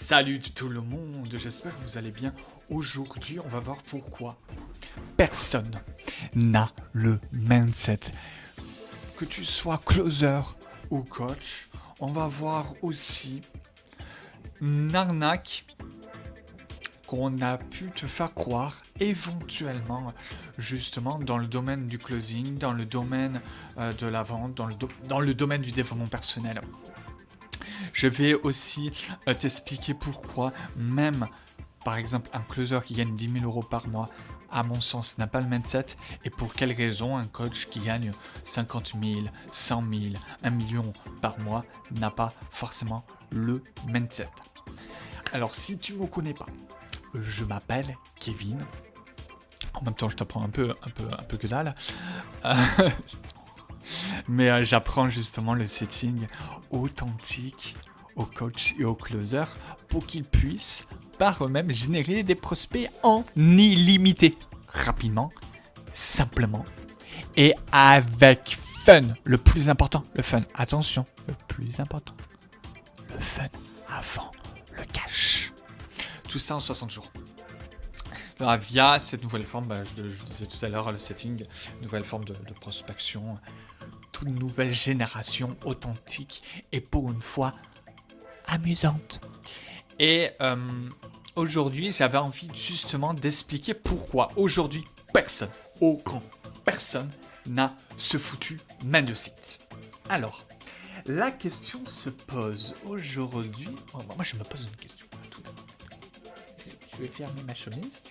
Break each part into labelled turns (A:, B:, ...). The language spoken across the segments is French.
A: Salut tout le monde, j'espère que vous allez bien. Aujourd'hui, on va voir pourquoi personne n'a le mindset. Que tu sois closer ou coach, on va voir aussi une qu'on a pu te faire croire éventuellement justement dans le domaine du closing, dans le domaine euh, de la vente, dans le domaine du développement personnel. Je vais aussi euh, t'expliquer pourquoi même par exemple un closer qui gagne 10 000 euros par mois à mon sens, n'a pas le mindset et pour quelle raison un coach qui gagne 50 000, 100 000, 1 million par mois n'a pas forcément le mindset. Alors, si tu ne me connais pas, je m'appelle Kevin. En même temps, je t'apprends un peu, un peu, un peu que dalle. mais euh, j'apprends justement le setting authentique aux coachs et aux closers pour qu'ils puissent par eux-mêmes générer des prospects en illimité, rapidement, simplement et avec fun. Le plus important, le fun. Attention, le plus important, le fun avant le cash. Tout ça en 60 jours. Alors, via cette nouvelle forme, bah, je, disais tout à l'heure, le setting, nouvelle forme de prospection, toute nouvelle génération authentique et pour une fois amusante. Et euh, aujourd'hui, j'avais envie justement d'expliquer pourquoi aujourd'hui, personne, aucun, personne n'a ce foutu site. Alors, la question se pose aujourd'hui. Oh, moi, je me pose une question. Tout je vais fermer ma chemise.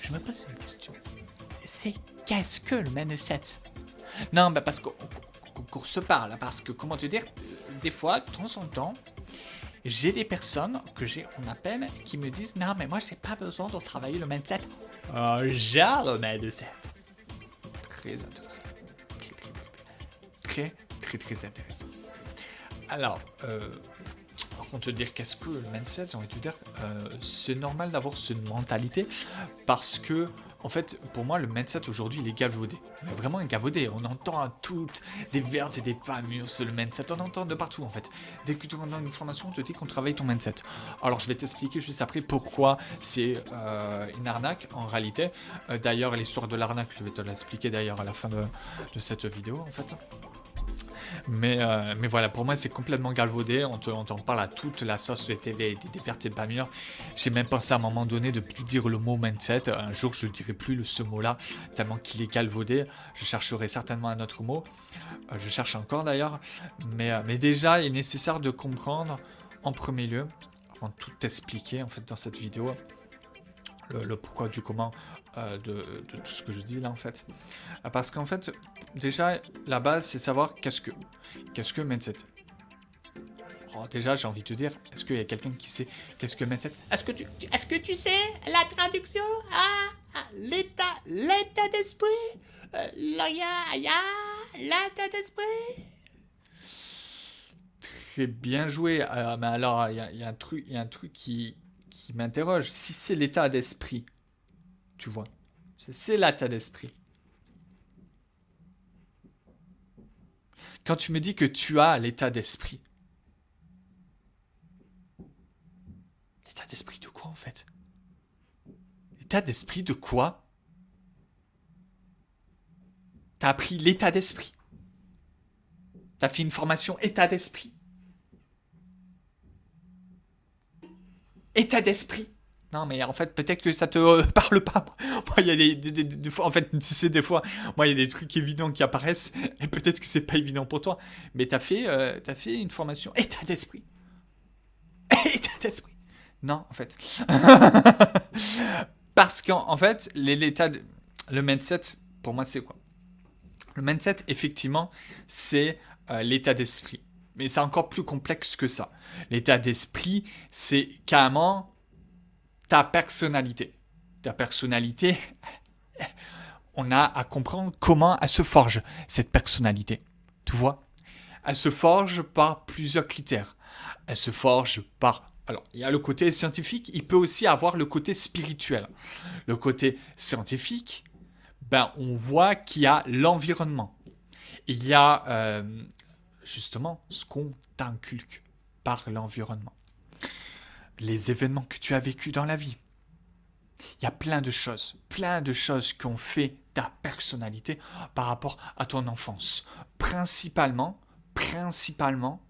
A: Je me pose une question. C'est qu'est-ce que le mindset? Non, bah parce qu'on se parle, parce que comment te dire, des fois, de temps en temps, j'ai des personnes que j'ai, on appelle, qui me disent Non, mais moi, j'ai pas besoin de travailler le mindset. J'ai le mindset. Très intéressant. Très, très, très intéressant. Alors, euh, avant te dire qu'est-ce que le mindset, j'ai envie de te dire, euh, c'est normal d'avoir cette mentalité parce que en fait, pour moi, le mindset aujourd'hui, il est galvaudé. Mais vraiment galvaudé. On entend à toutes des vertes et des mûres le mindset. On entend de partout, en fait. Dès que tu entends une information, on te dit qu'on travaille ton mindset. Alors, je vais t'expliquer juste après pourquoi c'est euh, une arnaque, en réalité. Euh, d'ailleurs, l'histoire de l'arnaque, je vais te l'expliquer d'ailleurs à la fin de cette vidéo, en fait. Mais, euh, mais voilà, pour moi, c'est complètement galvaudé. On t'en parle à toute la sauce de TV, des, des vertes et pas. J'ai même pensé à un moment donné de plus dire le mot mindset. Un jour, je ne dirai plus ce mot-là, tellement qu'il est galvaudé. Je chercherai certainement un autre mot. Euh, je cherche encore d'ailleurs. Mais, euh, mais déjà, il est nécessaire de comprendre en premier lieu, avant de tout expliquer en fait dans cette vidéo, le, pourquoi du comment euh, de, tout ce que je dis là en fait. Parce qu'en fait, déjà, la base, c'est savoir qu'est-ce que qu'est-ce que mindset. Oh, déjà, j'ai envie de te dire, est-ce qu'il y a quelqu'un qui sait qu'est-ce que mindset?
B: Est-ce que tu, est-ce que tu sais la traduction? Ah, ah, l'état, l'état d'esprit, euh, l'état d'esprit?
A: Très bien joué. mais alors, il y, y, a un truc, il y a un truc qui, qui m'interroge. Si c'est l'état d'esprit, tu vois, c'est l'état d'esprit. Quand tu me dis que tu as l'état d'esprit, l'état d'esprit de quoi en fait? L'état d'esprit de quoi? T'as appris l'état d'esprit? T'as fait une formation état d'esprit? état d'esprit. Non, mais en fait, peut-être que ça te euh, parle pas. Moi, il y a des, fois, en fait, tu sais, des fois, moi, il y a des trucs évidents qui apparaissent, et peut-être que c'est pas évident pour toi. Mais t'as fait, euh, as fait une formation état d'esprit. état d'esprit. Non, en fait. Parce qu'en en fait, l'état, le mindset, pour moi, c'est quoi? Le mindset, effectivement, c'est euh, l'état d'esprit. Mais c'est encore plus complexe que ça. L'état d'esprit, c'est carrément ta personnalité. Ta personnalité, on a à comprendre comment elle se forge, cette personnalité. Tu vois? Elle se forge par plusieurs critères. Elle se forge par... Alors, il y a le côté scientifique, il peut aussi avoir le côté spirituel. Le côté scientifique, ben, on voit qu'il y a l'environnement. Il y a euh, justement ce qu'on t'inculque par l'environnement. Les événements que tu as vécus dans la vie. Il y a plein de choses, plein de choses qui ont fait ta personnalité par rapport à ton enfance. Principalement, principalement,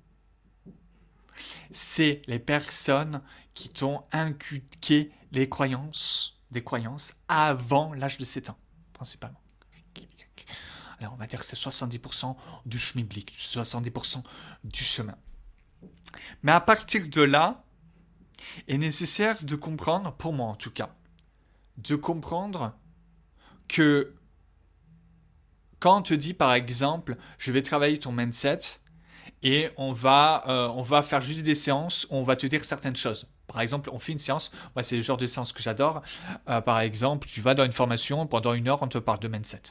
A: c'est les personnes qui t'ont inculqué les croyances, des croyances avant l'âge de 7 ans, principalement. Alors on va dire que c'est 70% du schmilblick, 70% du chemin. Mais à partir de là, est nécessaire de comprendre, pour moi en tout cas, de comprendre que quand on te dit par exemple, je vais travailler ton mindset et on va, euh, on va faire juste des séances où on va te dire certaines choses. Par exemple, on fait une séance, c'est le genre de séance que j'adore. Euh, par exemple, tu vas dans une formation, pendant une heure on te parle de mindset.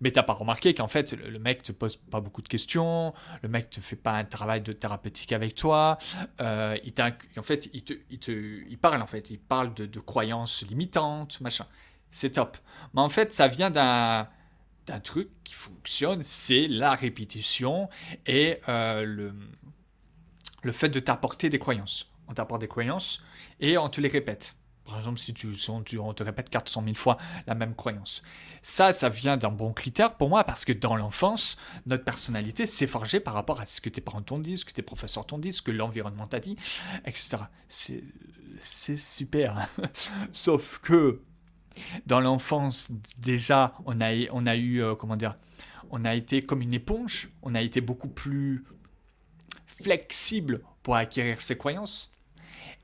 A: Mais t'as pas remarqué qu'en fait, le, mec te pose pas beaucoup de questions, le mec te fait pas un travail de thérapeutique avec toi. Euh, il en fait, il, te, il, parle en fait, il parle de, croyances limitantes, machin. C'est top. Mais en fait, ça vient d'un d'un truc qui fonctionne, c'est la répétition et euh, le, le fait de t'apporter des croyances. On t'apporte des croyances et on te les répète. Par exemple, si, tu, on, te répète 400 000 fois la même croyance. Ça, ça vient d'un bon critère pour moi parce que dans l'enfance, notre personnalité s'est forgée par rapport à ce que tes parents t'ont dit, ce que tes professeurs t'ont dit, ce que l'environnement t'a dit, etc. C'est super. Sauf que dans l'enfance, déjà, on a, on a eu, euh, comment dire, on a été comme une éponge, on a été beaucoup plus flexible pour acquérir ses croyances.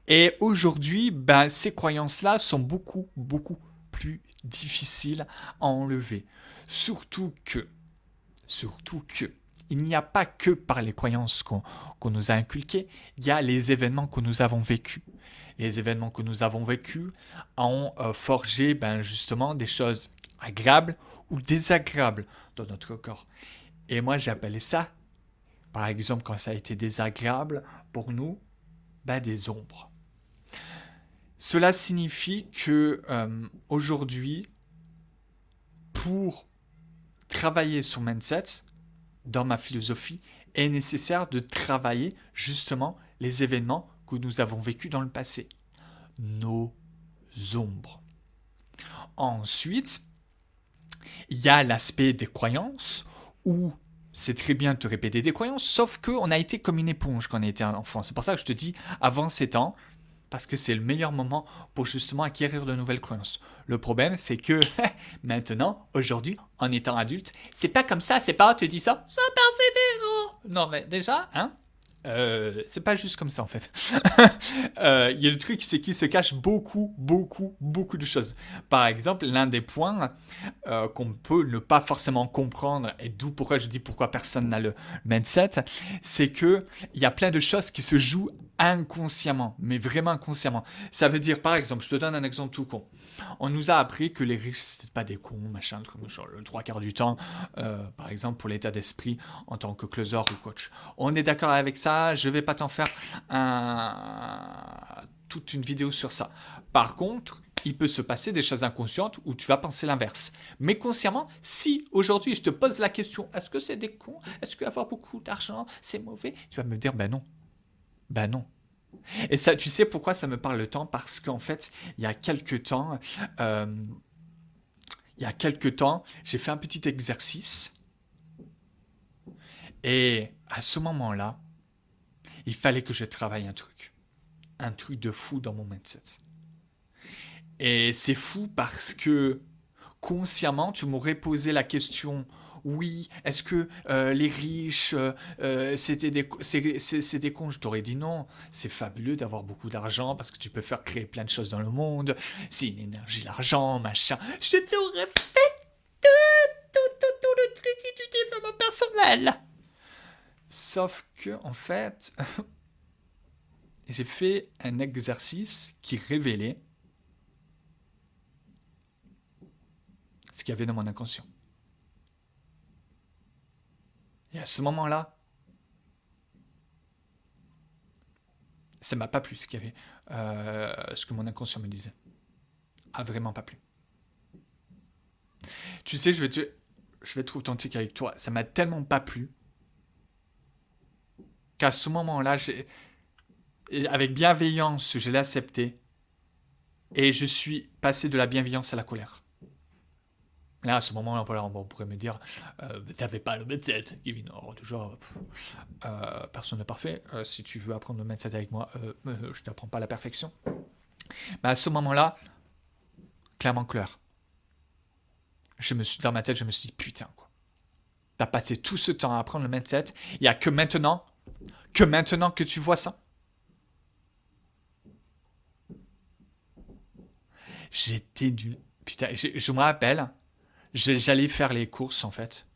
A: Et aujourd'hui, ben, ces croyances-là sont beaucoup, beaucoup plus difficiles à enlever. Surtout que, surtout que, il n'y a pas que par les croyances qu'on nous a inculquées, il y a les événements que nous avons vécus. Les événements que nous avons vécus ont euh, forgé ben, justement des choses agréables ou désagréables dans notre corps. Et moi, j'appelais ça, par exemple, quand ça a été désagréable pour nous, ben, des ombres. Cela signifie que euh, aujourd'hui, pour travailler son mindset, dans ma philosophie, est nécessaire de travailler justement les événements que nous avons vécus dans le passé. Nos ombres. Ensuite, il y a l'aspect des croyances où c'est très bien de te répéter des croyances, sauf qu'on a été comme une éponge quand on un enfant. C'est pour ça que je te dis, avant 7 ans, parce que c'est le meilleur moment pour justement acquérir de nouvelles croyances. Le problème, c'est que maintenant, aujourd'hui, en étant adulte, c'est pas comme ça, c'est pas te dis ça, ça persévère. Non, mais déjà, hein, euh, c'est pas juste comme ça en fait. Euh, il y a le truc, c'est qu'il se cache beaucoup, beaucoup, beaucoup de choses. Par exemple, l'un des points euh, qu'on peut ne pas forcément comprendre, et d'où pourquoi je dis pourquoi personne n'a le mindset, c'est que il y a plein de choses qui se jouent inconsciemment, mais vraiment inconsciemment. Ça veut dire, par exemple, je te donne un exemple tout con. On nous a appris que les riches, c'était pas des cons, machin, genre le trois quarts du temps, euh, par exemple, pour l'état d'esprit en tant que closer ou coach. On est d'accord avec ça, je vais pas t'en faire toute une vidéo sur ça. Par contre, il peut se passer des choses inconscientes où tu vas penser l'inverse. Mais consciemment, si aujourd'hui je te pose la question, est-ce que c'est des cons? Est-ce qu'avoir beaucoup d'argent, c'est mauvais? Tu vas me dire, ben non. Ben non. Et ça, tu sais pourquoi ça me parle le temps Parce qu'en fait, il y a quelques temps, euh, il y a quelques temps, j'ai fait un petit exercice. Et à ce moment-là, il fallait que je travaille un truc. Un truc de fou dans mon mindset. Et c'est fou parce que consciemment, tu m'aurais posé la question oui, est-ce que euh, les riches, euh, euh, c'était des, des Je t'aurais dit non. C'est fabuleux d'avoir beaucoup d'argent parce que tu peux faire créer plein de choses dans le monde. C'est une énergie, l'argent, machin. Je t'aurais fait tout, tout, tout, tout le truc du développement personnel. Sauf que, en fait, j'ai fait un exercice qui révélait ce qu'il y avait dans mon inconscient. Et à ce moment-là, ça m'a pas plu ce qu'il avait, euh, ce que mon inconscient me disait. A vraiment pas plu. Tu sais, je vais, je vais être authentique avec toi. Ça m'a tellement pas plu qu'à ce moment-là, avec bienveillance, je l'ai accepté. Et je suis passé de la bienveillance à la colère. Là, à ce moment-là, on pourrait me dire euh, T'avais pas le mindset, Kevin. Alors, toujours, euh, personne n'est parfait. Euh, si tu veux apprendre le mindset avec moi, euh, je t'apprends pas la perfection. Mais à ce moment-là, clairement clair. Je me suis, dans ma tête, je me suis dit Putain, quoi. T'as passé tout ce temps à apprendre le mindset. Il n'y a que maintenant, que maintenant que tu vois ça. J'étais du. Putain, je, me rappelle, j'allais faire les courses en fait.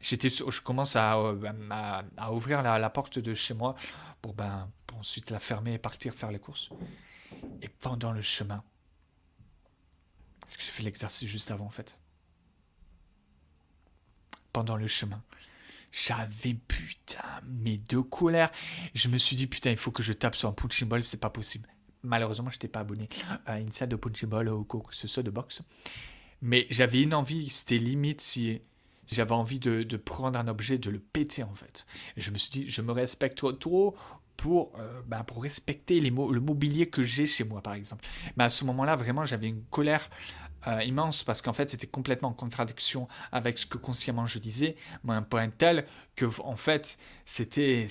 A: J'étais, je commence à, à, ouvrir la, porte de chez moi pour, ben, ensuite la fermer et partir faire les courses. Et pendant le chemin, parce que j'ai fait l'exercice juste avant en fait. Pendant le chemin, j'avais putain, mes deux colères. Je me suis dit putain, il faut que je tape sur un punching ball, c'est pas possible. Malheureusement, je n'étais pas abonné à une salle de punching ball ou que ce soit de boxe. Mais j'avais une envie, c'était limite si, j'avais envie de, prendre un objet, de le péter en fait. Je me suis dit, je me respecte trop, pour, euh, ben, pour respecter les le mobilier que j'ai chez moi par exemple. Mais à ce moment-là, vraiment, j'avais une colère euh, immense parce qu'en fait c'était complètement en contradiction avec ce que consciemment je disais, mais un point tel que en fait c'était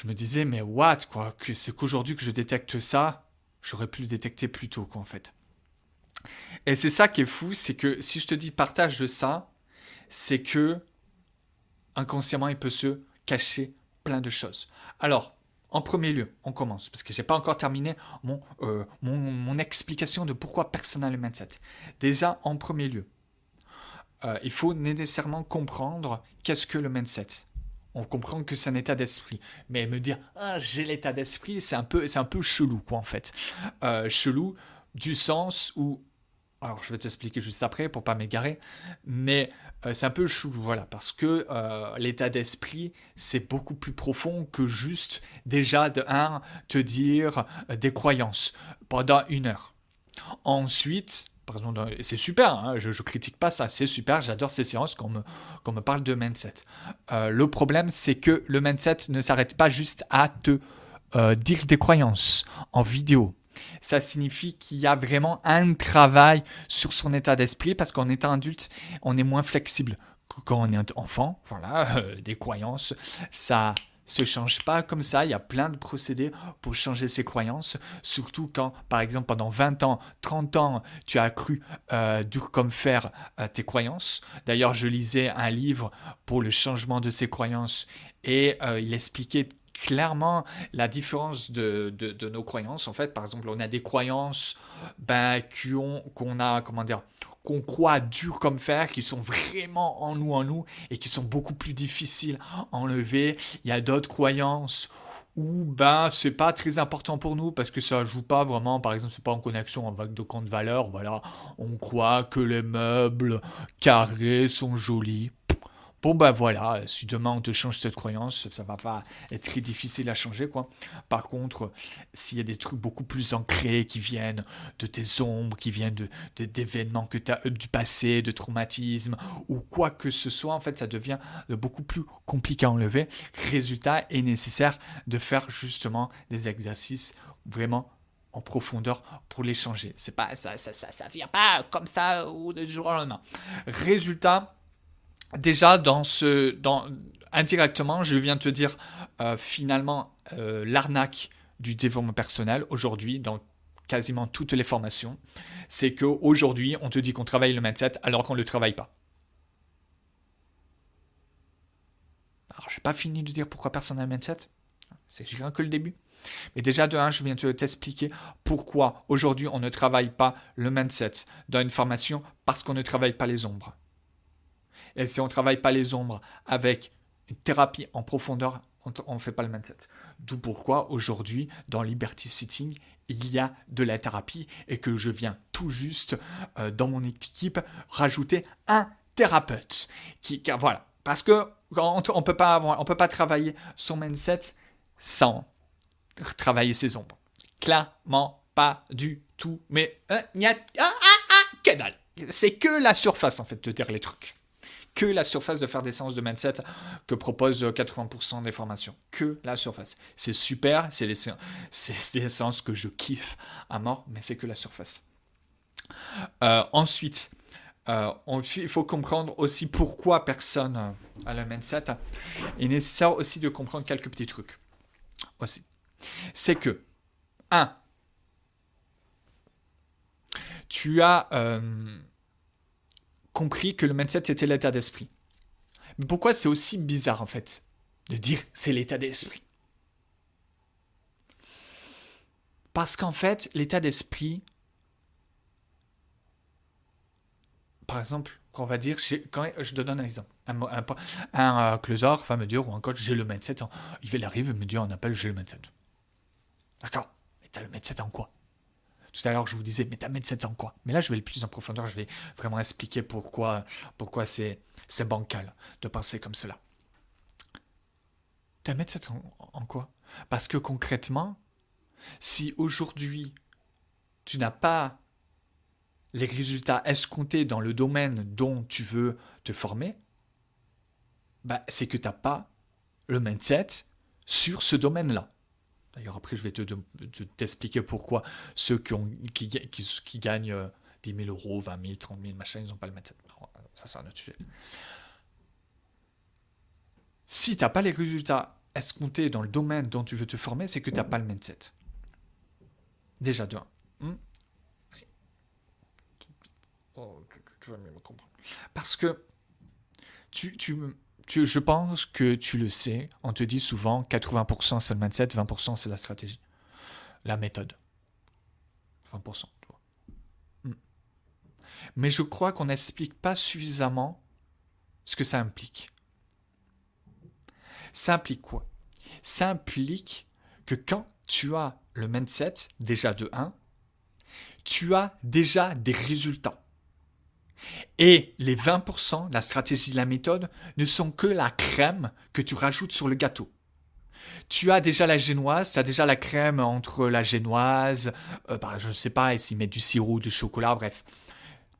A: je me disais mais what quoi c'est qu'aujourd'hui que je détecte ça, j'aurais pu le détecter plus tôt quoi en fait. Et c'est ça qui est fou, c'est que si je te dis partage ça, c'est que inconsciemment il peut se cacher plein de choses. Alors, en premier lieu, on commence, parce que je n'ai pas encore terminé euh, mon, explication de pourquoi personne n'a le mindset. Déjà, en premier lieu, euh, il faut nécessairement comprendre qu'est-ce que le mindset. On comprend que c'est un état d'esprit. Mais me dire, ah, j'ai l'état d'esprit, c'est un, peu, un peu chelou, quoi, en fait. Euh, chelou du sens où alors je vais t'expliquer juste après pour pas m'égarer, mais euh, c'est un peu chou, voilà, parce que euh, l'état d'esprit, c'est beaucoup plus profond que juste déjà de un, te dire des croyances pendant une heure. Ensuite, c'est super, hein, je, ne critique pas ça, c'est super, j'adore ces séances qu'on me, me parle de mindset. le problème, c'est que le mindset ne s'arrête pas juste à te dire des croyances en vidéo ça signifie qu'il y a vraiment un travail sur son état d'esprit parce qu'en étant adulte, on est moins flexible quand on est enfant. Voilà, euh, des croyances, ça se change pas comme ça. Il y a plein de procédés pour changer ses croyances, surtout quand, par exemple, pendant 20 ans, 30 ans, tu as cru euh, dur comme fer euh, tes croyances. D'ailleurs, je lisais un livre pour le changement de ses croyances et il expliquait clairement la différence de, de, nos croyances. En fait, par exemple, on a des croyances ben, qu'on a, comment dire, qu'on croit dur comme fer, qui sont vraiment en nous, en nous, et qui sont beaucoup plus difficiles à enlever. Il y a d'autres croyances où ben c'est pas très important pour nous parce que ça joue pas vraiment. Par exemple c'est pas en connexion avec de compte valeur voilà on croit que les meubles carrés sont jolis Bon ben voilà, si demain on te change cette croyance, ça va pas être très difficile à changer quoi. Par contre, s'il y a des trucs beaucoup plus ancrés qui viennent de tes ombres, qui viennent de, d'événements que as du passé, de traumatismes ou quoi que ce soit, en fait, ça devient beaucoup plus compliqué à enlever. Résultat, est nécessaire de faire justement des exercices vraiment en profondeur pour les changer. C'est pas ça, ça, ça, ça vient pas comme ça ou de jour au lendemain. Résultat déjà dans ce, dans, indirectement, je viens te dire euh, finalement euh, l'arnaque du développement personnel aujourd'hui dans quasiment toutes les formations, c'est qu'aujourd'hui on te dit qu'on travaille le mindset alors qu'on ne le travaille pas. Alors je n'ai pas fini de dire pourquoi personne n'a le mindset, c'est juste que le début. Mais déjà de un, je viens de t'expliquer pourquoi aujourd'hui on ne travaille pas le mindset dans une formation parce qu'on ne travaille pas les ombres. Et si on ne travaille pas les ombres avec une thérapie en profondeur, on ne fait pas le mindset. D'où pourquoi aujourd'hui, dans Liberty Sitting, il y a de la thérapie et que je viens tout juste euh, dans mon équipe rajouter un thérapeute. Voilà, parce que on, ne peut pas on peut pas travailler son mindset sans travailler ses ombres. Clairement pas du tout. Mais euh, ah, ah, ah, que dalle c'est que la surface en fait de dire les trucs. Que la surface de faire des séances de mindset que propose 80% des formations. Que la surface. C'est super, c'est des, séances que je kiffe à mort, mais c'est que la surface. Euh, ensuite, euh, il faut comprendre aussi pourquoi personne a le mindset. Il est nécessaire aussi de comprendre quelques petits trucs. Aussi. C'est que, un, tu as euh, compris que le mindset était l'état d'esprit. Mais pourquoi c'est aussi bizarre en fait de dire c'est l'état d'esprit? Parce qu'en fait, l'état d'esprit, par exemple, on va dire, je donne un exemple. Un, un, va me dire, ou un coach, j'ai le mindset. il arrive et me dit, on appelle, j'ai le mindset. D'accord? Mais t'as le mindset en quoi? Tout à l'heure, je vous disais, mais t'as mindset en quoi? Mais là, je vais le plus en profondeur, je vais vraiment expliquer pourquoi, pourquoi c'est, bancal de penser comme cela. T'as mindset en, en quoi? Parce que concrètement, si aujourd'hui, tu n'as pas les résultats escomptés dans le domaine dont tu veux te former, bah, c'est que tu n'as pas le mindset sur ce domaine-là. D'ailleurs, après, je vais te, t'expliquer pourquoi ceux qui, ont, qui, qui, gagnent 10 euh, 000 euros, 20 000, 30 000, machin, ils n'ont pas le mindset. Ça, c'est un autre sujet. Si tu n'as pas les résultats escomptés dans le domaine dont tu veux te former, c'est que tu n'as pas le mindset. Déjà, de. Hmm? Oh, tu, vas mieux me comprendre. Parce que tu, tu, je pense que tu le sais, on te dit souvent 80% c'est le mindset, 20% c'est la stratégie, la méthode. 20%, tu vois. Hmm. Mais je crois qu'on n'explique pas suffisamment ce que ça implique. Ça implique quoi? Ça implique que quand tu as le mindset, déjà de 1, tu as déjà des résultats. Et les 20%, la stratégie de la méthode, ne sont que la crème que tu rajoutes sur le gâteau. Tu as déjà la génoise, tu as déjà la crème entre la génoise, euh, bah, je ne sais pas, s'ils mettent du sirop, du chocolat, bref.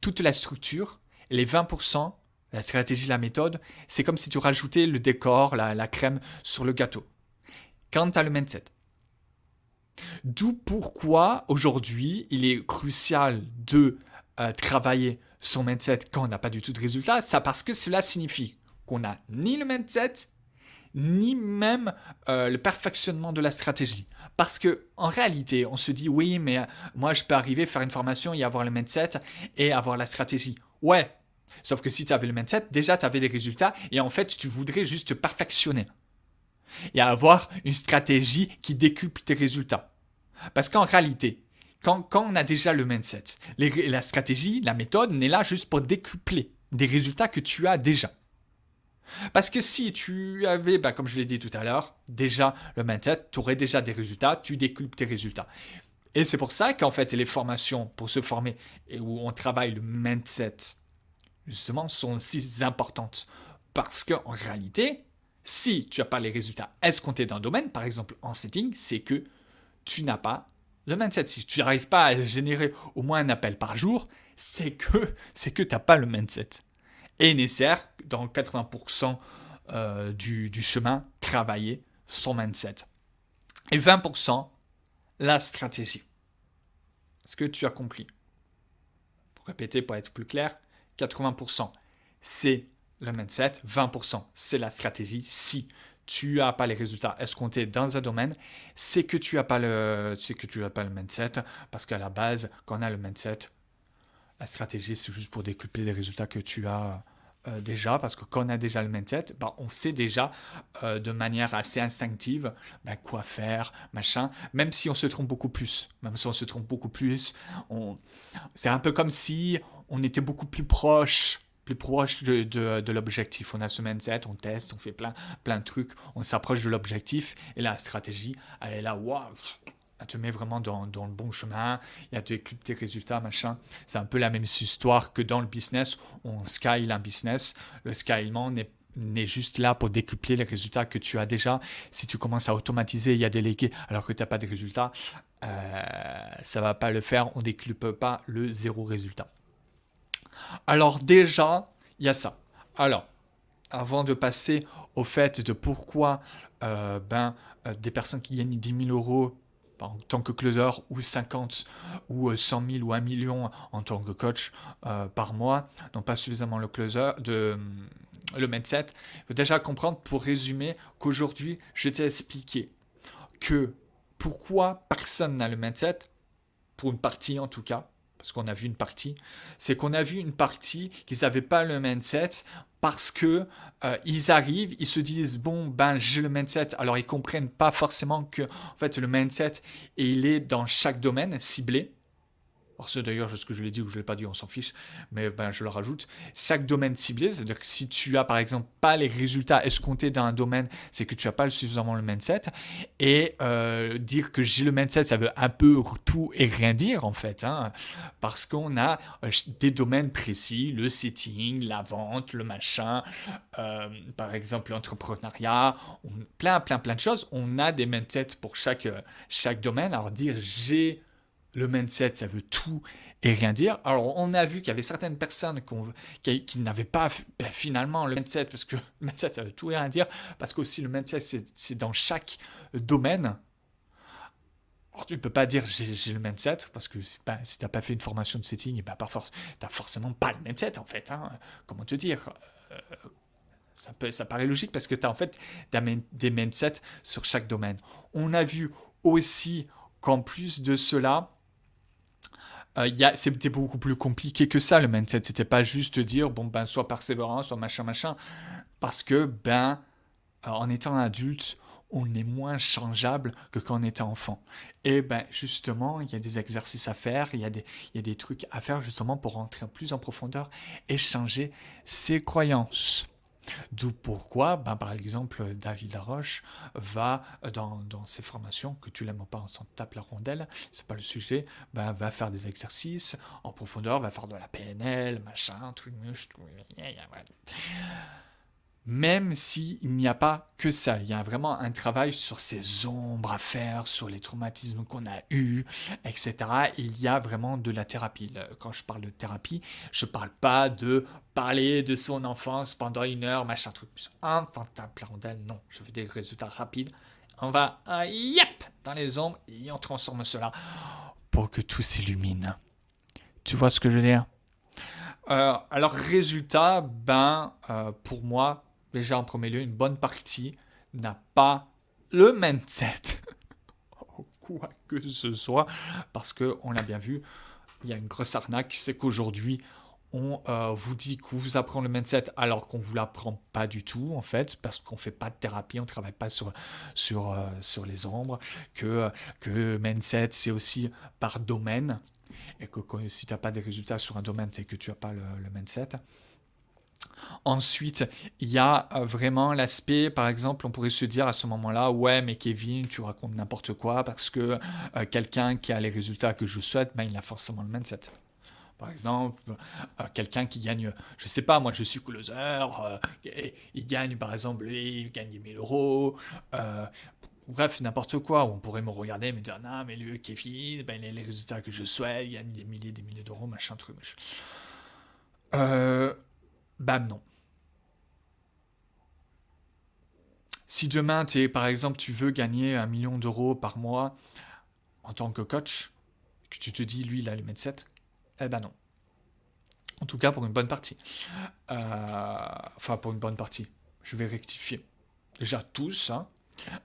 A: Toute la structure, les 20%, la stratégie la méthode, c'est comme si tu rajoutais le décor, la, la crème sur le gâteau. Quand tu as le mindset. D'où pourquoi aujourd'hui il est crucial de euh, travailler son mindset quand on n'a pas du tout de résultat, ça parce que cela signifie qu'on n'a ni le mindset, ni même euh, le perfectionnement de la stratégie. Parce que en réalité, on se dit oui, mais euh, moi je peux arriver faire une formation et avoir le mindset et avoir la stratégie. Ouais, sauf que si tu avais le mindset, déjà tu avais des résultats et en fait tu voudrais juste perfectionner et avoir une stratégie qui décuple tes résultats. Parce qu'en réalité, quand, on a déjà le mindset, la stratégie, la méthode n'est là juste pour décupler des résultats que tu as déjà. Parce que si tu avais, bah, comme je l'ai dit tout à l'heure, déjà le mindset, tu aurais déjà des résultats, tu décuples tes résultats. Et c'est pour ça qu'en fait, les formations pour se former et où on travaille le mindset, justement, sont si importantes. Parce qu'en réalité, si tu n'as pas les résultats escomptés dans un domaine, par exemple en setting, c'est que tu n'as pas le mindset, si tu n'arrives pas à générer au moins un appel par jour, c'est que c'est que tu n'as pas le mindset. Et nécessaire, dans 80% euh, du, du chemin, travailler son mindset. Et 20%, la stratégie. Est-ce que tu as compris? Pour répéter, pour être plus clair, 80%, c'est le mindset, 20%, c'est la stratégie. Si tu n'as pas les résultats. Escomptés dans un domaine, c'est que tu n'as pas le, que tu as pas le mindset, parce qu'à la base, quand on a le mindset, la stratégie, c'est juste pour décupler les résultats que tu as euh, déjà, parce que quand on a déjà le mindset, bah, on sait déjà euh, de manière assez instinctive bah, quoi faire, machin, même si on se trompe beaucoup plus. Même si on se trompe beaucoup plus, on... c'est un peu comme si on était beaucoup plus proche plus proche de, l'objectif. On a ce mindset, on teste, on fait plein, plein de trucs, on s'approche de l'objectif et la stratégie, elle est là, waouh, elle te met vraiment dans, le bon chemin, il y a tes, tes résultats, machin. C'est un peu la même histoire que dans le business, on scale un business. Le scalement n'est juste là pour décupler les résultats que tu as déjà. Si tu commences à automatiser et à déléguer alors que tu n'as pas de résultats, euh, ça va pas le faire. On décuple pas le zéro résultat. Alors déjà, il y a ça. Alors, avant de passer au fait de pourquoi euh, ben, euh, des personnes qui gagnent 10 000 euros en tant que closer ou 50 ou 100 000 ou 1 million en tant que coach euh, par mois n'ont pas suffisamment le closer de le mindset. Il faut déjà comprendre pour résumer qu'aujourd'hui je t'ai expliqué que pourquoi personne n'a le mindset pour une partie en tout cas parce qu'on a vu une partie, c'est qu'on a vu une partie qu'ils n'avaient pas le mindset parce que euh, ils arrivent, ils se disent bon ben j'ai le mindset, alors ils comprennent pas forcément que en fait le mindset il est dans chaque domaine ciblé. Alors c'est d'ailleurs ce que je l'ai dit ou je l'ai pas dit, on s'en fiche, mais ben je le rajoute. Chaque domaine ciblé, c'est-à-dire que si tu as par exemple pas les résultats escomptés dans un domaine, c'est que tu as pas suffisamment le mindset. Et euh, dire que j'ai le mindset, ça veut un peu tout et rien dire en fait, hein, parce qu'on a euh, des domaines précis, le setting, la vente, le machin, euh, par exemple l'entrepreneuriat, plein plein plein de choses. On a des mindsets pour chaque chaque domaine. Alors dire j'ai le mindset, ça veut tout et rien dire. Alors, on a vu qu'il y avait certaines personnes qui, n'avaient pas ben, finalement le mindset, parce que le mindset, ça veut tout et rien dire, parce qu'aussi le mindset, c'est dans chaque domaine. Alors, tu ne peux pas dire j'ai le mindset, parce que si tu n'as pas fait une formation de setting, et ben, tu n'as forcément pas le mindset, en fait. Hein. Comment te dire euh, ça, ça paraît logique parce que tu as en fait des mindsets sur chaque domaine. On a vu aussi qu'en plus de cela, euh, c'était beaucoup plus compliqué que ça le mindset. C'était pas juste dire bon ben soit persévérant, soit machin machin, parce que ben euh, en étant adulte, on est moins changeable que quand on était enfant. Et ben justement, il y a des exercices à faire, il y a des, il y a des trucs à faire justement pour rentrer plus en profondeur et changer ses croyances. D'où pourquoi, ben, par exemple, David Laroche va, dans, ses formations, que tu l'aimes ou pas, on s'en tape la rondelle, c'est pas le sujet, ben, va faire des exercices en profondeur, va faire de la PNL, machin, truc, tout, même s'il n'y a pas que ça. Il y a vraiment un travail sur ces ombres à faire, sur les traumatismes qu'on a eus, etc. Il y a vraiment de la thérapie. Quand je parle de thérapie, je ne parle pas de parler de son enfance pendant une heure, machin, truc. Infantable, la rondelle, non. Je veux des résultats rapides. On va, euh, yep, dans les ombres et on transforme cela pour que tout s'illumine. Tu vois ce que je veux dire? Euh, alors, résultat, ben, euh, pour moi, déjà en premier lieu, une bonne partie n'a pas le mindset. Quoi que ce soit, parce qu'on l'a bien vu, il y a une grosse arnaque, c'est qu'aujourd'hui, on euh, vous dit qu'on vous apprend le mindset alors qu'on ne vous l'apprend pas du tout en fait parce qu'on ne fait pas de thérapie, on ne travaille pas euh, sur les ombres, que, que mindset c'est aussi par domaine et que, si tu n'as pas des résultats sur un domaine c'est que tu n'as pas le mindset. Ensuite, il y a euh, vraiment l'aspect, par exemple, on pourrait se dire à ce moment-là, ouais, mais Kevin, tu racontes n'importe quoi parce que euh, quelqu'un qui a les résultats que je souhaite, ben, il a forcément le mindset. Par exemple, euh, quelqu'un qui gagne, je sais pas, moi je suis closer, il gagne par exemple, il gagne 1000 euros, bref, n'importe quoi. On pourrait me regarder et me dire, non, mais lui, Kevin, ben, il a les résultats que je souhaite, il gagne des milliers, des milliers d'euros, machin, truc, machin. Euh, Bam, non. Si demain, es, par exemple, tu veux gagner un million d'euros par mois en tant que coach, que tu te dis, lui, il a le mindset, eh ben non. En tout cas, pour une bonne partie. Euh, enfin, pour une bonne partie. Je vais rectifier. Déjà tous, hein,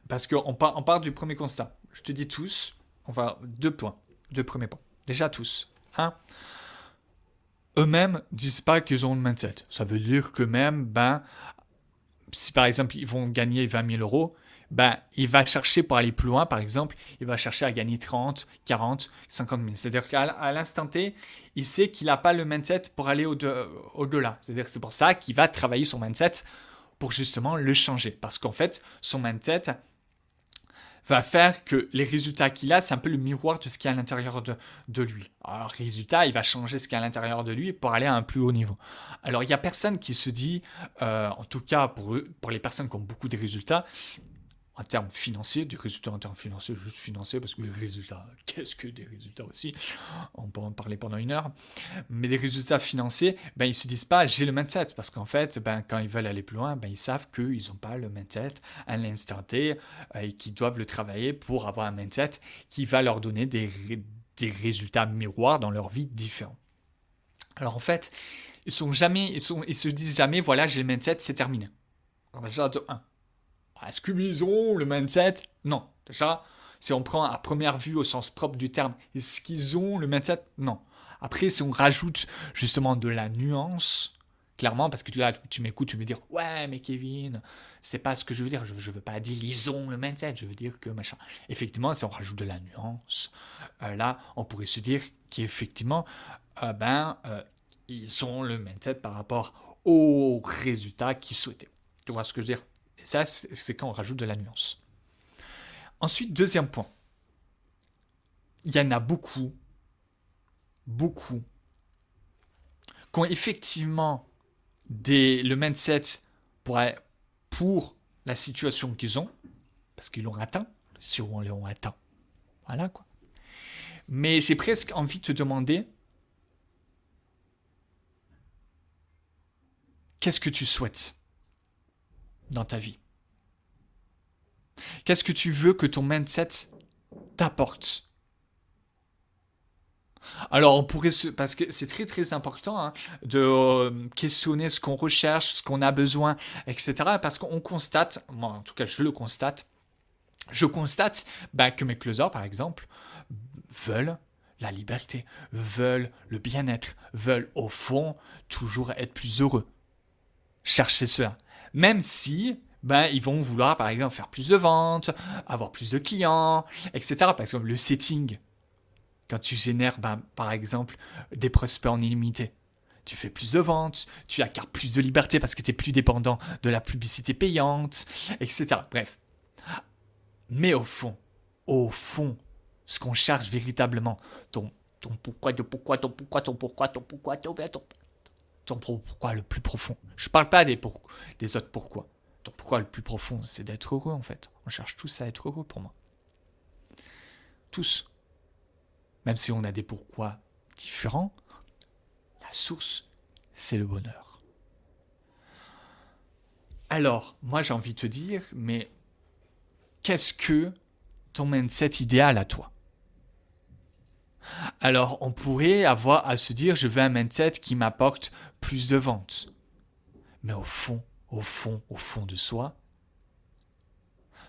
A: parce qu'on part, du premier constat. Je te dis tous, on va deux points, deux premiers points. Déjà tous. Hein eux-mêmes disent pas qu'ils ont le mindset. Ça veut dire que même, ben, si par exemple ils vont gagner 20 000 euros, ben, il va chercher pour aller plus loin, par exemple, il va chercher à gagner 30, 40, 50 000. C'est-à-dire qu'à l'instant T, il sait qu'il n'a pas le mindset pour aller au-delà. C'est-à-dire que c'est pour ça qu'il va travailler son mindset pour justement le changer. Parce qu'en fait, son mindset, va faire que les résultats qu'il a, c'est un peu le miroir de ce qu'il y a à l'intérieur de, lui. Alors, résultat, il va changer ce qu'il y a à l'intérieur de lui pour aller à un plus haut niveau. Alors, il n'y a personne qui se dit, euh, en tout cas pour, pour les personnes qui ont beaucoup de résultats, en termes financiers, des résultats en termes financiers, juste financiers, parce que les résultats, qu'est-ce que des résultats aussi On peut en parler pendant une heure. Mais des résultats financiers, ben, ils se disent pas j'ai le mindset, parce qu'en fait, ben, quand ils veulent aller plus loin, ben, ils savent qu'ils n'ont pas le mindset à l'instant T euh, et qu'ils doivent le travailler pour avoir un mindset qui va leur donner des, des résultats miroirs dans leur vie différents. Alors en fait, ils sont jamais, ils se disent jamais voilà, j'ai le mindset, c'est terminé. Alors déjà, de 1 est-ce qu'ils ont le mindset? Non. Déjà, si on prend à première vue au sens propre du terme, est-ce qu'ils ont le mindset? Non. Après, si on rajoute justement de la nuance, clairement, parce que là, tu m'écoutes, tu me dire Ouais, mais Kevin, c'est pas ce que je veux dire. Je, ne veux pas dire ils ont le mindset, je veux dire que machin. Effectivement, si on rajoute de la nuance, euh, là, on pourrait se dire qu'effectivement, euh, ben, euh, ils ont le mindset par rapport aux résultats qu'ils souhaitaient. Tu vois ce que je veux dire? Ça, c'est quand on rajoute de la nuance. Ensuite, deuxième point. Il y en a beaucoup, beaucoup, qui ont effectivement des, le mindset pour, pour la situation qu'ils ont, parce qu'ils l'ont atteint, si on l'ont atteint. Voilà quoi. Mais j'ai presque envie de te demander qu'est-ce que tu souhaites? Dans ta vie Qu'est-ce que tu veux que ton mindset t'apporte? Alors, on pourrait se. Parce que c'est très très important hein, de euh, questionner ce qu'on recherche, ce qu'on a besoin, etc. Parce qu'on constate, moi en tout cas je le constate, je constate bah, que mes closers par exemple veulent la liberté, veulent le bien-être, veulent au fond toujours être plus heureux. Cherchez cela même si ben, ils vont vouloir par exemple faire plus de ventes, avoir plus de clients, etc. Par exemple, le setting, quand tu génères ben, par exemple des prospects en illimité, tu fais plus de ventes, tu acquiers plus de liberté parce que tu es plus dépendant de la publicité payante, etc. Bref. Mais au fond, au fond, ce qu'on cherche véritablement, ton, ton pourquoi, ton pourquoi, ton pourquoi, ton pourquoi, ton pourquoi, ton pourquoi, ton, ton pourquoi le plus profond? Je parle pas des, des autres pourquoi. Ton pourquoi le plus profond, c'est d'être heureux en fait? On cherche tous à être heureux pour moi. Tous. Même si on a des pourquoi différents, la source, c'est le bonheur. Alors, moi j'ai envie de te dire, mais qu'est-ce que ton mindset idéal à toi? Alors on pourrait avoir à se dire je veux un mindset qui m'apporte plus de ventes. Mais au fond, au fond, au fond de soi,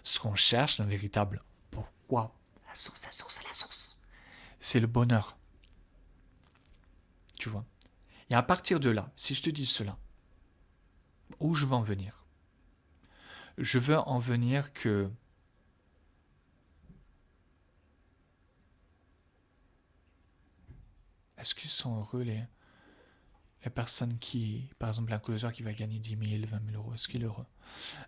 A: ce qu'on cherche, un véritable pourquoi, la source, la source, la source, c'est le bonheur. Tu vois? Et à partir de là, si je te dis cela, où je veux en venir? Je veux en venir que Est-ce qu'ils sont heureux les, les personnes qui, par exemple, un closer qui va gagner 10 000, 20 000 euros, est-ce qu'il est heureux?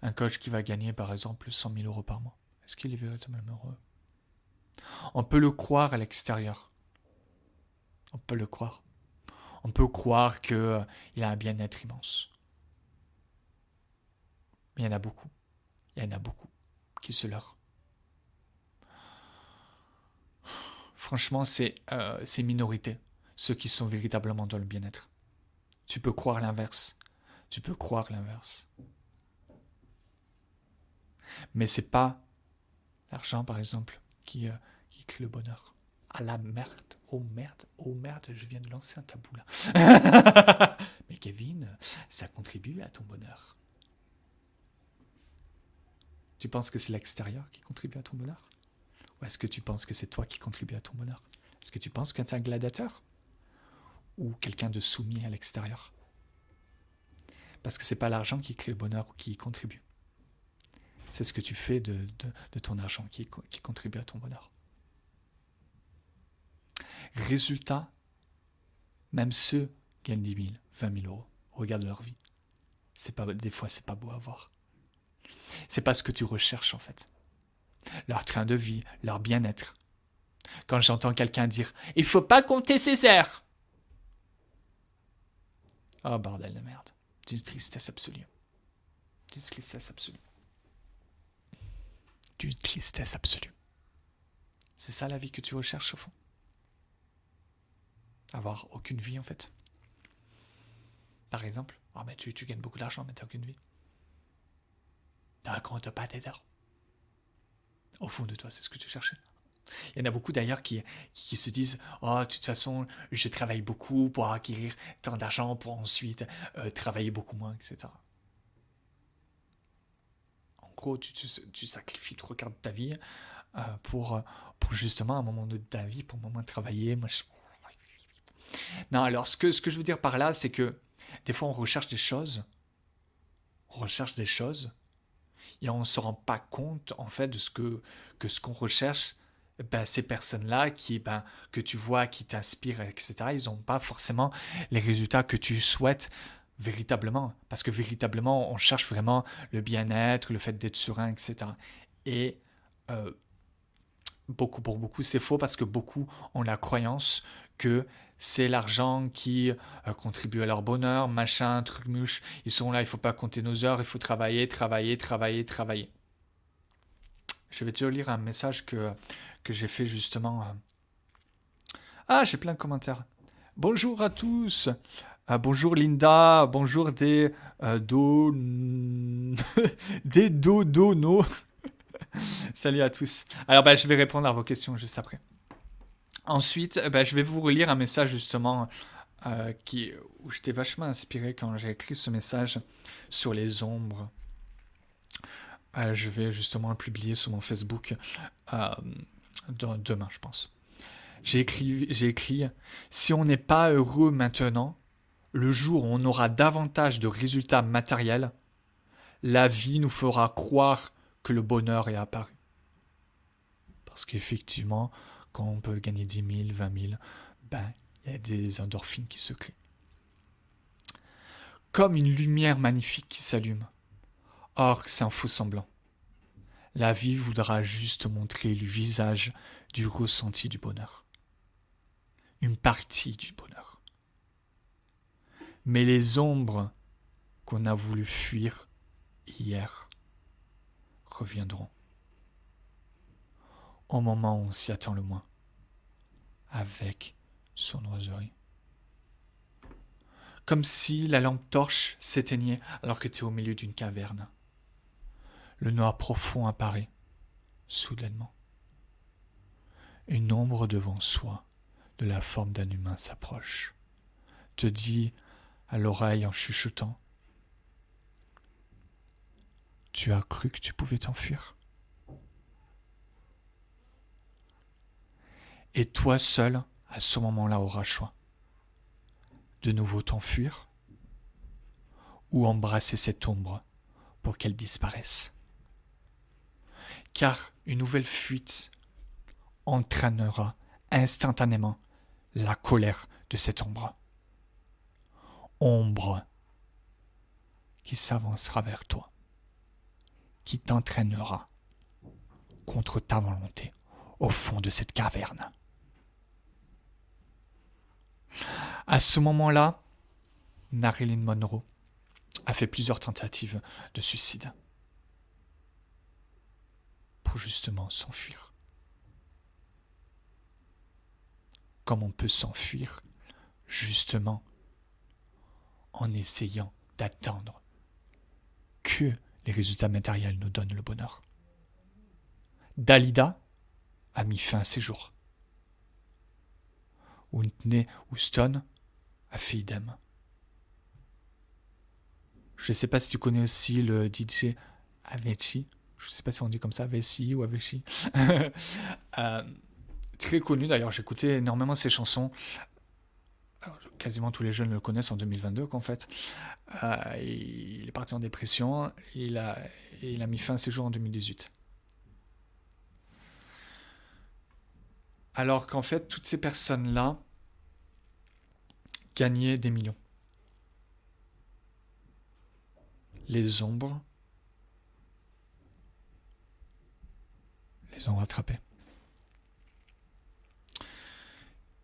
A: Un coach qui va gagner, par exemple, 100 000 euros par mois, est-ce qu'il est véritablement heureux? On peut le croire à l'extérieur. On peut le croire. On peut croire qu'il euh, a un bien-être immense. Mais il y en a beaucoup. Il y en a beaucoup qui se leurrent. Franchement, c'est euh, minorité ceux qui sont véritablement dans le bien-être. Tu peux croire l'inverse. Tu peux croire l'inverse. Mais c'est pas l'argent, par exemple, qui, euh, qui crée le bonheur. Ah la merde, oh merde, oh merde, je viens de lancer un tabou là. Mais Kevin, ça contribue à ton bonheur. Tu penses que c'est l'extérieur qui contribue à ton bonheur? Ou est-ce que tu penses que c'est toi qui contribue à ton bonheur? Est-ce que tu penses que tu es un gladiateur? Ou quelqu'un de soumis à l'extérieur. Parce que c'est pas l'argent qui crée le bonheur ou qui y contribue. C'est ce que tu fais de, ton argent qui, contribue à ton bonheur. Résultat, même ceux qui gagnent 10 000, 20 000 euros, regarde leur vie. C'est pas, des fois, c'est pas beau à voir. C'est pas ce que tu recherches en fait. Leur train de vie, leur bien-être. Quand j'entends quelqu'un dire Il faut pas compter ses heures oh, bordel de merde. D'une tristesse absolue. D'une tristesse absolue. d'une tristesse absolue. C'est ça la vie que tu recherches au fond? Avoir aucune vie en fait? Par exemple, oh, mais tu, gagnes beaucoup d'argent mais tu n'as aucune vie. Tu ne comptes pas tes Au fond de toi, c'est ce que tu cherchais. Il y en a beaucoup d'ailleurs qui, qui, se disent Oh, de toute façon, je travaille beaucoup pour acquérir tant d'argent pour ensuite euh, travailler beaucoup moins, etc. En gros, tu, tu, sacrifies trois quarts de ta vie euh, pour, pour justement un moment de ta vie, pour un moment de travailler. Non, alors ce que, ce que je veux dire par là, c'est que des fois on recherche des choses, on recherche des choses, et on ne se rend pas compte en fait de ce que, que ce qu'on recherche, ben, ces personnes-là qui, ben, que tu vois, qui t'inspirent, etc., ils n'ont pas forcément les résultats que tu souhaites véritablement. Parce que véritablement, on cherche vraiment le bien-être, le fait d'être serein, etc. Et euh, beaucoup, pour beaucoup, c'est faux parce que beaucoup ont la croyance que c'est l'argent qui euh, contribue à leur bonheur, machin, truc mouche. Ils sont là, il faut pas compter nos heures, il faut travailler, travailler, travailler, travailler. Je vais te lire un message que, que j'ai fait justement. Euh. Ah, j'ai plein de commentaires. Bonjour à tous. Euh, bonjour Linda. Bonjour des euh, do... des. Salut à tous. Alors, bah, je vais répondre à vos questions juste après. Ensuite, bah, je vais vous relire un message justement qui, où j'étais vachement inspiré quand j'ai écrit ce message sur les ombres. Je vais justement le publier sur mon Facebook demain, je pense. J'ai écrit, j'ai écrit, si on n'est pas heureux maintenant, le jour où on aura davantage de résultats matériels, la vie nous fera croire que le bonheur est apparu. Parce qu'effectivement, quand on peut gagner 10 000, 20 000, ben, il y a des endorphines qui se créent. Comme une lumière magnifique qui s'allume. Or, c'est un faux semblant. La vie voudra juste montrer le visage du ressenti du bonheur. Une partie du bonheur. Mais les ombres qu'on a voulu fuir hier reviendront. Au moment où on s'y attend le moins. Avec son oiserie. Comme si la lampe torche s'éteignait alors que tu es au milieu d'une caverne le noir profond apparaît, soudainement. Une ombre devant soi, de la forme d'un humain, s'approche, te dit à l'oreille en chuchotant Tu as cru que tu pouvais t'enfuir? Et toi seul, à ce moment-là, auras choix. De nouveau t'enfuir ou embrasser cette ombre pour qu'elle disparaisse car une nouvelle fuite entraînera instantanément la colère de cette ombre. Ombre qui s'avancera vers toi, qui t'entraînera contre ta volonté au fond de cette caverne. À ce moment-là, Marilyn Monroe a fait plusieurs tentatives de suicide pour justement s'enfuir. Comme on peut s'enfuir justement en essayant d'attendre que les résultats matériels nous donnent le bonheur. Dalida a mis fin à ses jours. Whitney Houston a fait idem. Je ne sais pas si tu connais aussi le DJ Avicii je ne sais pas si on dit comme ça, Vessi ou Aveshi. Euh, très connu d'ailleurs, j'écoutais énormément ses chansons. quasiment tous les jeunes le connaissent en 2022 qu'en fait. Euh, il est parti en dépression et il a, il a mis fin à ses jours en 2018. Alors qu'en fait, toutes ces personnes-là gagnaient des millions. Les ombres ont rattrapé.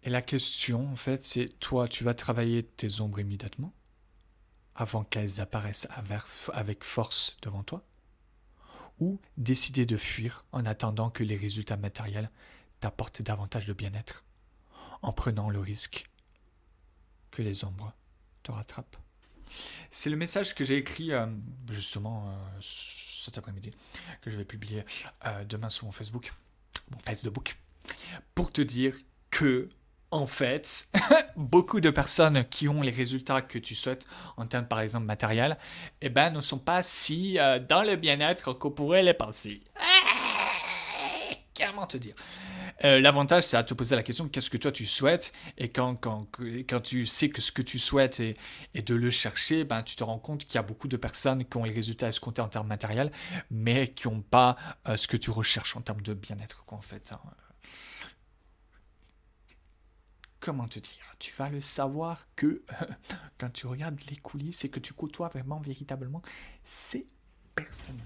A: Et la question, en fait, c'est toi, tu vas travailler tes ombres immédiatement, avant qu'elles apparaissent avec force devant toi, ou décider de fuir en attendant que les résultats matériels t'apportent davantage de bien-être, en prenant le risque que les ombres te rattrapent? C'est le message que j'ai écrit euh, justement euh, cet après-midi, que je vais publier euh, demain sur mon Facebook, mon Facebook, pour te dire que en fait, beaucoup de personnes qui ont les résultats que tu souhaites en termes par exemple matériel, eh ben, ne sont pas si dans le bien-être qu'on pourrait les penser. Comment te dire euh, L'avantage, c'est à te poser la question qu'est-ce que toi tu souhaites? Et quand, quand, quand tu sais que ce que tu souhaites est, de le chercher, ben, tu te rends compte qu'il y a beaucoup de personnes qui ont les résultats escomptés en termes matériels, mais qui n'ont pas euh, ce que tu recherches en termes de bien-être, en fait. Hein. Comment te dire? Tu vas le savoir que quand tu regardes les coulisses et que tu côtoies vraiment, véritablement ces personnes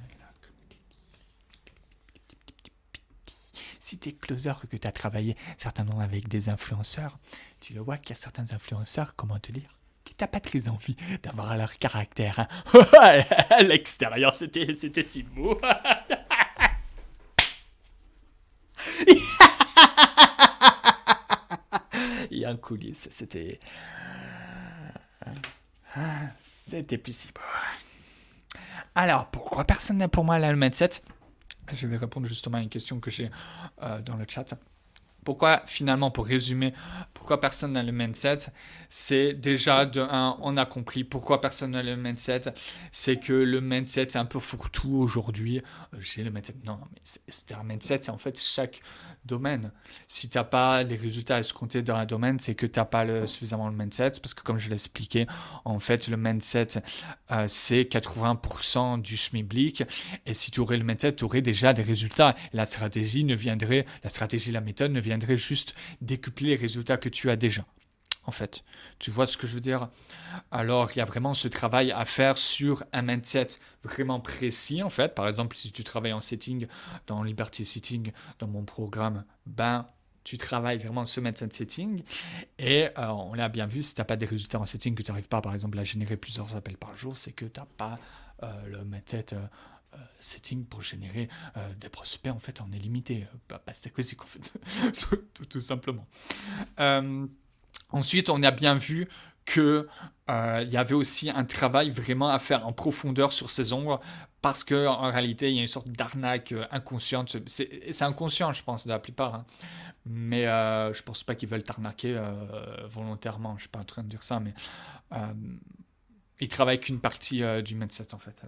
A: si tu es closer que tu as travaillé certainement avec des influenceurs, tu le vois qu'il y a certains influenceurs, comment te dire, qui n'as pas très envie d'avoir leur caractère. Hein. l'extérieur, c'était, c'était si beau. Il y a un coulisse, c'était. C'était plus si beau. Alors, pourquoi personne n'a pour moi la mindset? Je vais répondre justement à une question que j'ai euh, dans le chat. Pourquoi finalement, pour résumer, pourquoi personne n'a le mindset C'est déjà de un, on a compris pourquoi personne n'a le mindset. C'est que le mindset est un peu fourre-tout aujourd'hui. Euh, j'ai le mindset. Non, mais c'est un mindset, c'est en fait chaque domaine. Si tu n'as pas les résultats escomptés dans un domaine, c'est que tu n'as pas le, suffisamment le mindset. Parce que comme je l'ai expliqué, en fait, le mindset, euh, c'est 80% du schmilblick. Et si tu aurais le mindset, tu aurais déjà des résultats. La stratégie ne viendrait, la stratégie, la méthode ne viendrait juste décupler les résultats que tu as déjà en fait. Tu vois ce que je veux dire? Alors, il y a vraiment ce travail à faire sur un mindset vraiment précis, en fait. Par exemple, si tu travailles en setting, dans Liberty Setting, dans mon programme, ben, tu travailles vraiment ce mindset setting. Et euh, on l'a bien vu, si tu n'as pas des résultats en setting, que tu n'arrives pas, par exemple, à générer plusieurs appels par jour, c'est que tu n'as pas euh, le mindset... Euh, setting pour générer des prospects en fait en illimité. Bah, bah, c'est c'est fait, tout, simplement. Ensuite, on a bien vu que euh, il y avait aussi un travail vraiment à faire en profondeur sur ces ombres parce que en réalité il y a une sorte d'arnaque euh, inconsciente c'est inconscient je pense de la plupart hein. mais euh, je pense pas qu'ils veulent t'arnaquer euh, volontairement je suis pas en train de dire ça mais ils travaillent qu'une partie du mindset en fait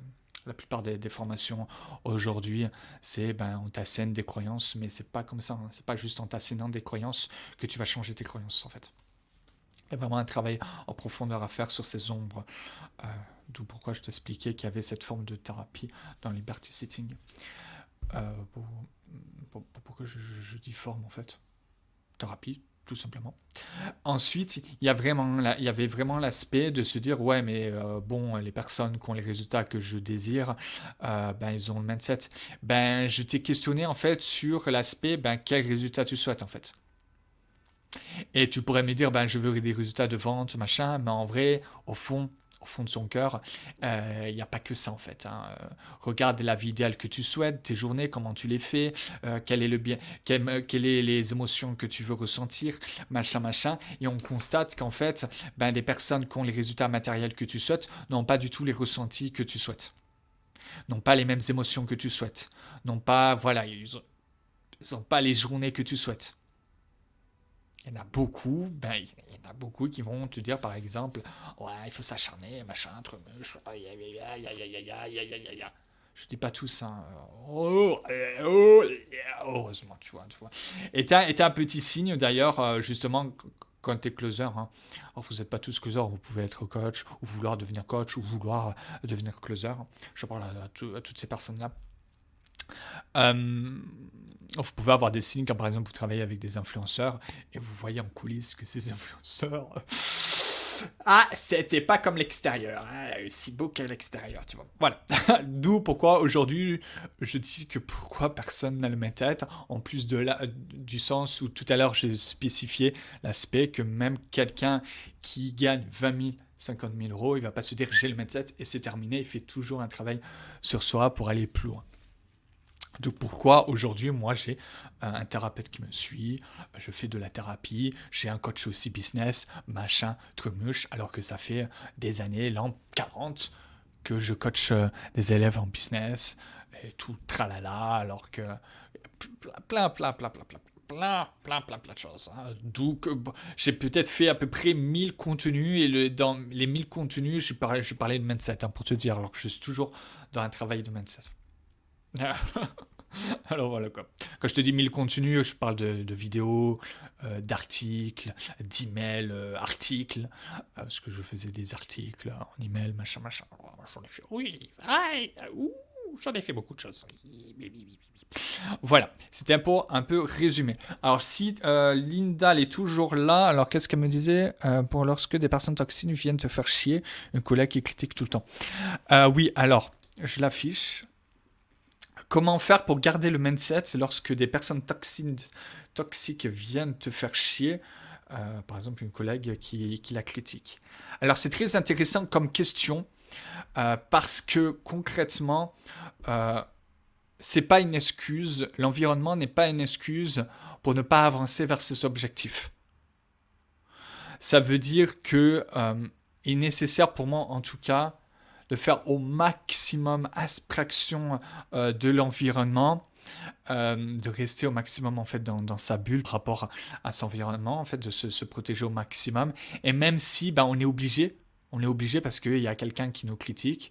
A: la plupart des, formations aujourd'hui, c'est ben, on t'assène des croyances, mais c'est pas comme ça. Hein. C'est pas juste en t'assénant des croyances que tu vas changer tes croyances en fait. Il y a vraiment un travail en profondeur à faire sur ces ombres. Euh, d'où pourquoi je t'expliquais qu'il y avait cette forme de thérapie dans Liberty Sitting. Euh, pourquoi je, dis forme en fait Thérapie, tout simplement. Ensuite, il y, a vraiment il y avait vraiment l'aspect de se dire ouais, mais euh, bon, les personnes qui ont les résultats que je désire, ben, ils ont le mindset. Ben, je t'ai questionné en fait sur l'aspect ben, quel résultat tu souhaites en fait. Et tu pourrais me dire, ben, je veux des résultats de vente, machin, mais en vrai, au fond, au fond de son cœur, il euh, n'y a pas que ça en fait. Hein. Euh, regarde la vie idéale que tu souhaites, tes journées, comment tu les fais, euh, quel est le bien, quelles quelle est les émotions que tu veux ressentir, machin, machin. Et on constate qu'en fait, ben, des personnes qui ont les résultats matériels que tu souhaites n'ont pas du tout les ressentis que tu souhaites. N'ont pas les mêmes émotions que tu souhaites. N'ont pas, voilà, ils n'ont pas les journées que tu souhaites. Il y en a beaucoup, ben, il y en a beaucoup qui vont te dire par exemple, ouais, il faut s'acharner, machin, truc, je dis pas tout ça. Oh, oh, heureusement, tu vois. Tu vois. Et tu as, un petit signe d'ailleurs, justement, quand tu es closer. Hein. Alors, vous n'êtes pas tous closer, vous pouvez être coach, ou vouloir devenir coach, ou vouloir devenir closer. Je parle à, toutes ces personnes-là. Euh, vous pouvez avoir des signes quand par exemple vous travaillez avec des influenceurs et vous voyez en coulisses que ces influenceurs. Ah, c'était pas comme l'extérieur, hein, beau qu'à l'extérieur, tu vois. Voilà. D'où pourquoi aujourd'hui je dis que pourquoi personne n'a le même en plus de la, du sens où tout à l'heure j'ai spécifié l'aspect que même quelqu'un qui gagne 20 000 50 000 euros, il va pas se j'ai le mindset et c'est terminé, il fait toujours un travail sur soi pour aller plus loin. Donc pourquoi aujourd'hui, moi, j'ai un thérapeute qui me suit, je fais de la thérapie, j'ai un coach aussi business, machin, trumuche, alors que ça fait des années, l'an 40, que je coach euh, des élèves en business, et tout tralala, alors que plein, plein, plein, plein, plein, plein, plein, plein, plein de choses. Hein. Donc, j'ai peut-être fait à peu près 1000 contenus, et dans les 1000 contenus, je parlais, je parlais de mindset, hein, pour te dire, alors que je suis toujours dans un travail de mindset. Alors voilà quoi. Quand je te dis 1000 contenus, je parle de, vidéos, euh, d'articles, d'emails, euh, articles, euh, parce que je faisais des articles en email, machin, machin. Oh, j'en ai fait, oui, j'en ai fait beaucoup de choses. Voilà, c'était pour un peu résumé. Alors si Linda est toujours là, alors qu'est-ce qu'elle me disait pour lorsque des personnes toxiques viennent te faire chier, un collègue qui critique tout le temps. oui, alors je l'affiche. Comment faire pour garder le mindset lorsque des personnes toxiques, viennent te faire chier euh, Par exemple, une collègue qui, la critique. Alors, c'est très intéressant comme question euh, parce que concrètement, euh, c'est pas une excuse, l'environnement n'est pas une excuse pour ne pas avancer vers ses objectifs. Ça veut dire que euh, est nécessaire pour moi, en tout cas, de faire au maximum abstraction euh, de l'environnement. Euh, de rester au maximum en fait dans, sa bulle par rapport à, son environnement en fait de se, protéger au maximum et même si ben, on est obligé on est obligé parce qu'il y a quelqu'un qui nous critique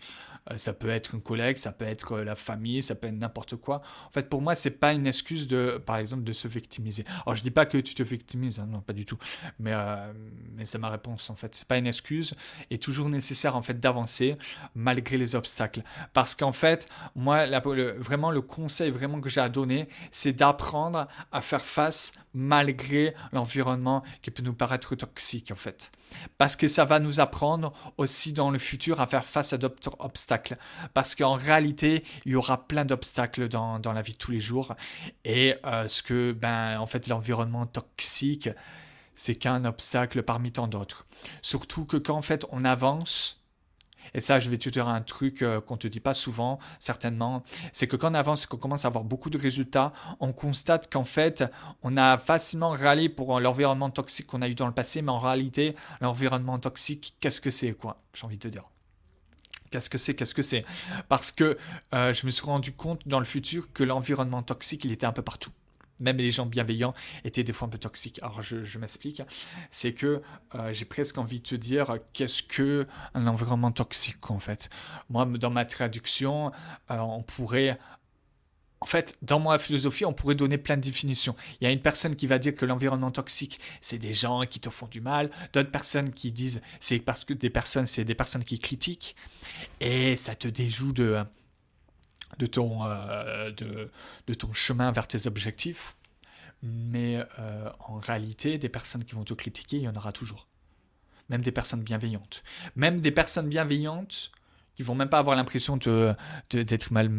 A: ça peut être une collègue, ça peut être euh, la famille, ça peut être n'importe quoi. En fait, pour moi, c'est pas une excuse de, par exemple, de se victimiser. Alors, je dis pas que tu te victimises, hein, non, pas du tout. Mais, euh, mais c'est ma réponse, en fait. C'est pas une excuse. Et toujours nécessaire, en fait, d'avancer malgré les obstacles. Parce qu'en fait, moi, vraiment, le conseil vraiment que j'ai à donner, c'est d'apprendre à faire face malgré l'environnement qui peut nous paraître toxique, en fait. Parce que ça va nous apprendre aussi dans le futur à faire face à d'autres obstacles. Parce qu'en réalité, il y aura plein d'obstacles dans, la vie de tous les jours. Et euh, ce que, ben, en fait, l'environnement toxique, c'est qu'un obstacle parmi tant d'autres. Surtout que quand, en fait, on avance, et ça, je vais te dire un truc euh, qu'on ne te dit pas souvent, certainement, c'est que quand on avance, qu'on commence à avoir beaucoup de résultats, on constate qu'en fait, on a facilement râlé pour l'environnement toxique qu'on a eu dans le passé, mais en réalité, l'environnement toxique, qu'est-ce que c'est, quoi J'ai envie de te dire? Qu'est-ce que c'est? Qu'est-ce que c'est? Parce que euh, je me suis rendu compte dans le futur que l'environnement toxique, il était un peu partout même les gens bienveillants étaient des fois un peu toxiques. Alors je, m'explique, c'est que euh, j'ai presque envie de te dire qu'est-ce que un environnement toxique en fait? Moi, dans ma traduction, euh, on pourrait en fait, dans ma philosophie, on pourrait donner plein de définitions. Il y a une personne qui va dire que l'environnement toxique, c'est des gens qui te font du mal. D'autres personnes qui disent c'est parce que des personnes, c'est des personnes qui critiquent. Et ça te déjoue de, de ton, euh, de, ton chemin vers tes objectifs. Mais euh, en réalité, des personnes qui vont te critiquer, il y en aura toujours. Même des personnes bienveillantes. Même des personnes bienveillantes qui vont même pas avoir l'impression de, d'être mal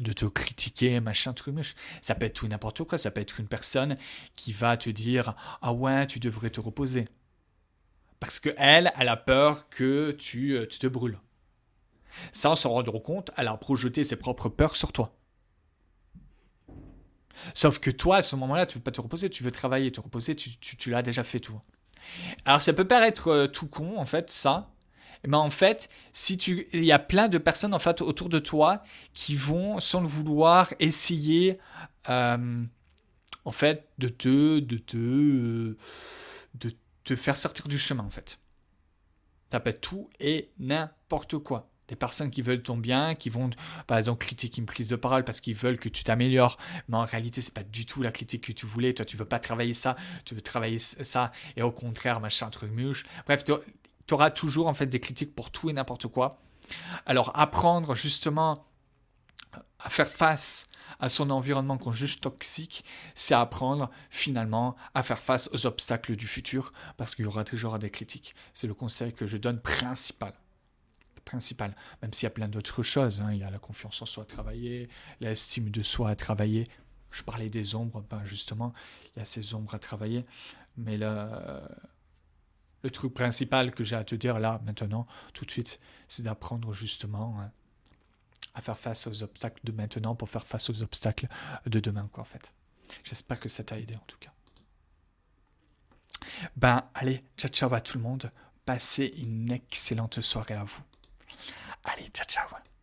A: de te critiquer, machin, truc, ça peut être tout n'importe quoi, ça peut être une personne qui va te dire ah ouais, tu devrais te reposer. Parce que elle, elle a peur que tu, euh, tu te brûles. Sans s'en rendre compte, elle a projeté ses propres peurs sur toi. Sauf que toi, à ce moment-là, tu ne veux pas te reposer, tu veux travailler, te reposer, tu, l'as déjà fait tout. Alors ça peut paraître euh, tout con, en fait, ça. Mais en fait, si tu, il y a plein de personnes en fait autour de toi qui vont, sans le vouloir, essayer, euh, en fait, de te, de te, de te faire sortir du chemin, en fait. Ça tout et n'importe quoi des personnes qui veulent ton bien, qui vont par exemple critiquer une prise de parole parce qu'ils veulent que tu t'améliores, mais en réalité c'est pas du tout la critique que tu voulais, toi tu veux pas travailler ça, tu veux travailler ça et au contraire machin truc mouche. Bref, tu auras toujours en fait des critiques pour tout et n'importe quoi. Alors apprendre justement à faire face à son environnement qu'on juge toxique, c'est apprendre finalement à faire face aux obstacles du futur parce qu'il y aura toujours des critiques. C'est le conseil que je donne principal principal, même s'il y a plein d'autres choses. Hein. Il y a la confiance en soi à travailler, l'estime de soi à travailler. Je parlais des ombres, ben justement, il y a ces ombres à travailler. Mais le, le truc principal que j'ai à te dire là, maintenant, tout de suite, c'est d'apprendre justement hein, à faire face aux obstacles de maintenant pour faire face aux obstacles de demain, quoi, en fait. J'espère que ça t'a aidé, en tout cas. Ben, allez, ciao, ciao à tout le monde. Passez une excellente soirée à vous. Allez, ciao, ciao.